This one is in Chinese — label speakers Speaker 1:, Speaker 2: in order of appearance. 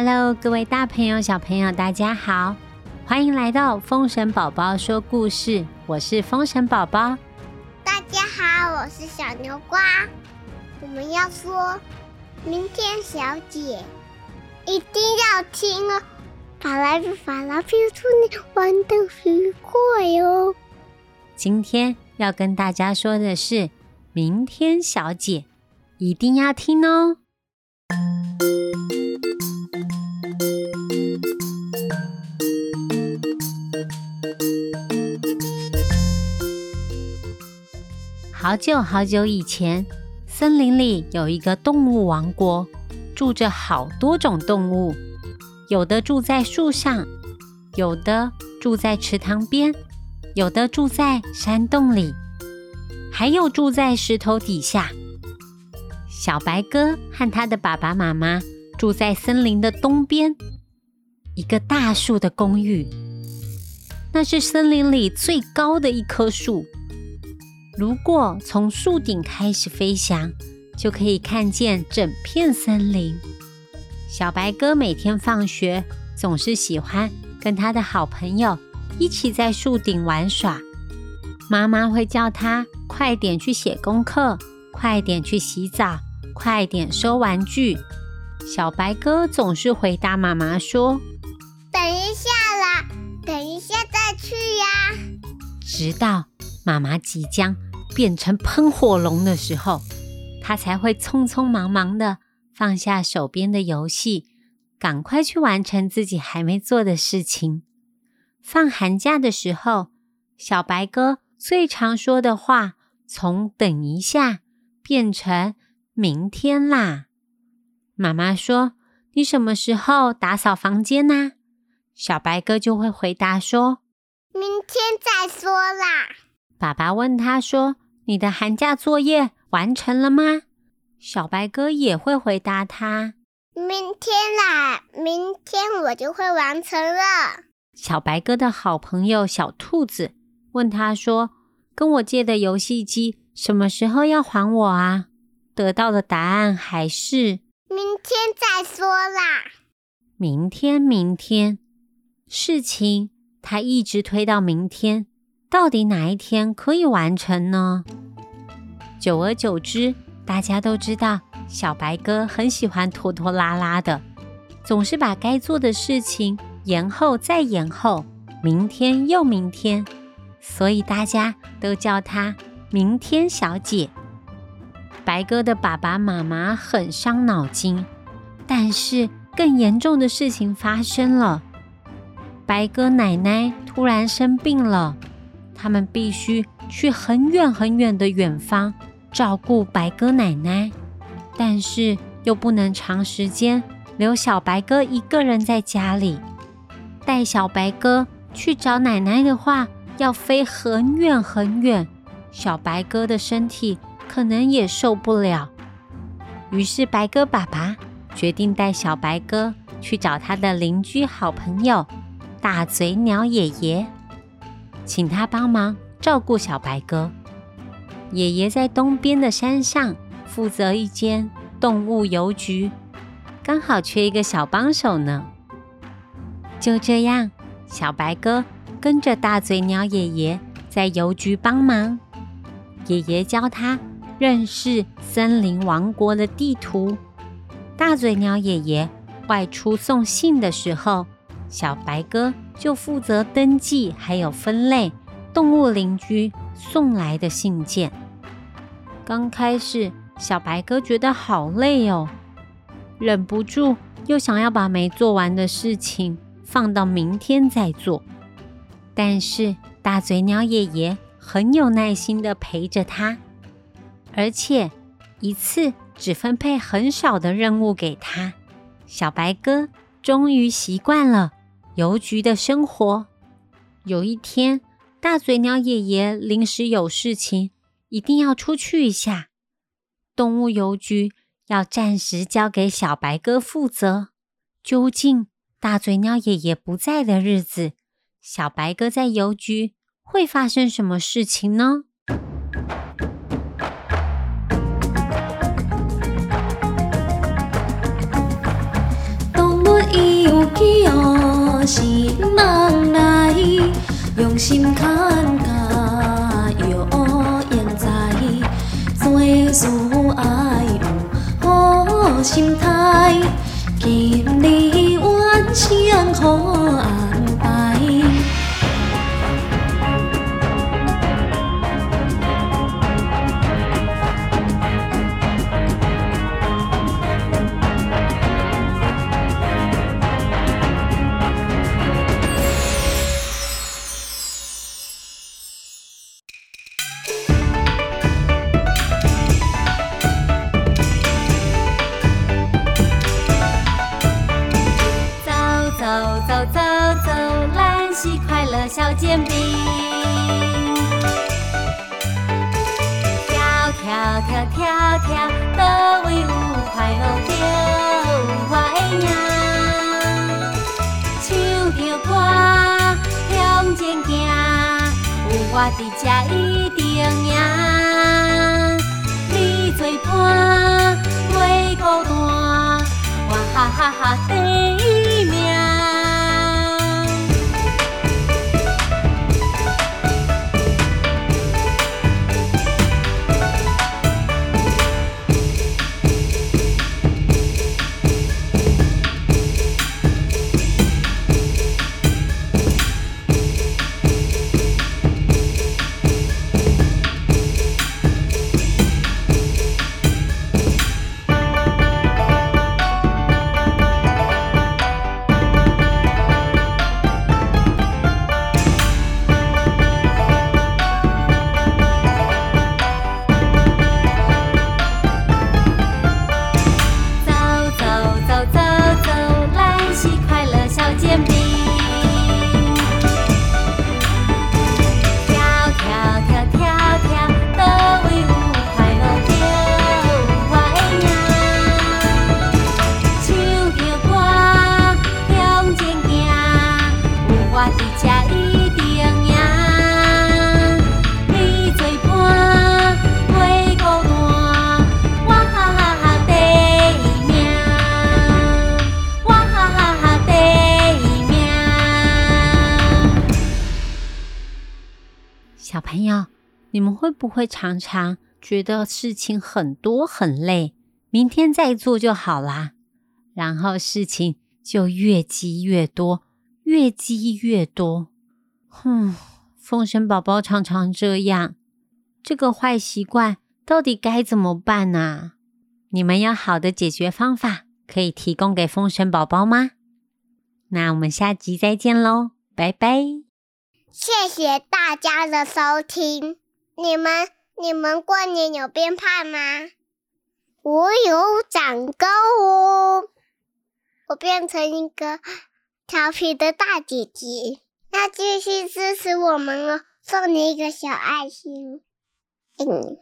Speaker 1: Hello，各位大朋友、小朋友，大家好，欢迎来到风神宝宝说故事。我是风神宝宝。
Speaker 2: 大家好，我是小牛瓜。我们要说明天小姐一定要听哦。法拉比法拉比，祝你玩的愉快哟。
Speaker 1: 今天要跟大家说的是明天小姐，一定要听哦。好久好久以前，森林里有一个动物王国，住着好多种动物。有的住在树上，有的住在池塘边，有的住在山洞里，还有住在石头底下。小白鸽和他的爸爸妈妈住在森林的东边，一个大树的公寓。那是森林里最高的一棵树。如果从树顶开始飞翔，就可以看见整片森林。小白鸽每天放学总是喜欢跟他的好朋友一起在树顶玩耍。妈妈会叫他快点去写功课，快点去洗澡，快点收玩具。小白鸽总是回答妈妈说：“
Speaker 2: 等一下啦，等一下再去呀。”
Speaker 1: 直到妈妈即将。变成喷火龙的时候，他才会匆匆忙忙的放下手边的游戏，赶快去完成自己还没做的事情。放寒假的时候，小白鸽最常说的话从“等一下”变成“明天啦”。妈妈说：“你什么时候打扫房间呢？”小白鸽就会回答说：“
Speaker 2: 明天再说啦。”
Speaker 1: 爸爸问他说。你的寒假作业完成了吗？小白鸽也会回答他：“
Speaker 2: 明天啦，明天我就会完成了。”
Speaker 1: 小白鸽的好朋友小兔子问他说：“跟我借的游戏机什么时候要还我啊？”得到的答案还是：“
Speaker 2: 明天再说啦。”
Speaker 1: 明天，明天，事情他一直推到明天。到底哪一天可以完成呢？久而久之，大家都知道小白鸽很喜欢拖拖拉拉的，总是把该做的事情延后再延后，明天又明天，所以大家都叫它“明天小姐”。白鸽的爸爸妈妈很伤脑筋，但是更严重的事情发生了，白鸽奶奶突然生病了。他们必须去很远很远的远方照顾白鸽奶奶，但是又不能长时间留小白鸽一个人在家里。带小白鸽去找奶奶的话，要飞很远很远，小白鸽的身体可能也受不了。于是，白鸽爸爸决定带小白鸽去找他的邻居好朋友大嘴鸟爷爷。请他帮忙照顾小白鸽。爷爷在东边的山上负责一间动物邮局，刚好缺一个小帮手呢。就这样，小白鸽跟着大嘴鸟爷爷在邮局帮忙。爷爷教他认识森林王国的地图。大嘴鸟爷爷外出送信的时候，小白鸽。就负责登记，还有分类动物邻居送来的信件。刚开始，小白鸽觉得好累哦，忍不住又想要把没做完的事情放到明天再做。但是大嘴鸟爷爷很有耐心的陪着他，而且一次只分配很少的任务给他。小白鸽终于习惯了。邮局的生活。有一天，大嘴鸟爷爷临时有事情，一定要出去一下。动物邮局要暂时交给小白鸽负责。究竟大嘴鸟爷爷不在的日子，小白鸽在邮局会发生什么事情呢？
Speaker 3: 是，人来，用心看家，又现在？做事爱有好心态，今日完成好安
Speaker 1: 兰溪快乐小煎饼。跳跳跳跳跳，都为有快乐着我的命。唱着歌向前行，有我伫这一定赢。你做伴，袂孤单。我哈哈哈第一你们会不会常常觉得事情很多很累，明天再做就好啦？然后事情就越积越多，越积越多。哼，风神宝宝常常这样，这个坏习惯到底该怎么办呢、你们有好的解决方法可以提供给风神宝宝吗？那我们下集再见喽，拜拜。
Speaker 2: 谢谢大家的收听。你们你们过年有变胖吗？我有长高哦，我变成一个调皮的大姐姐。那继续支持我们哦，送你一个小爱心。嗯。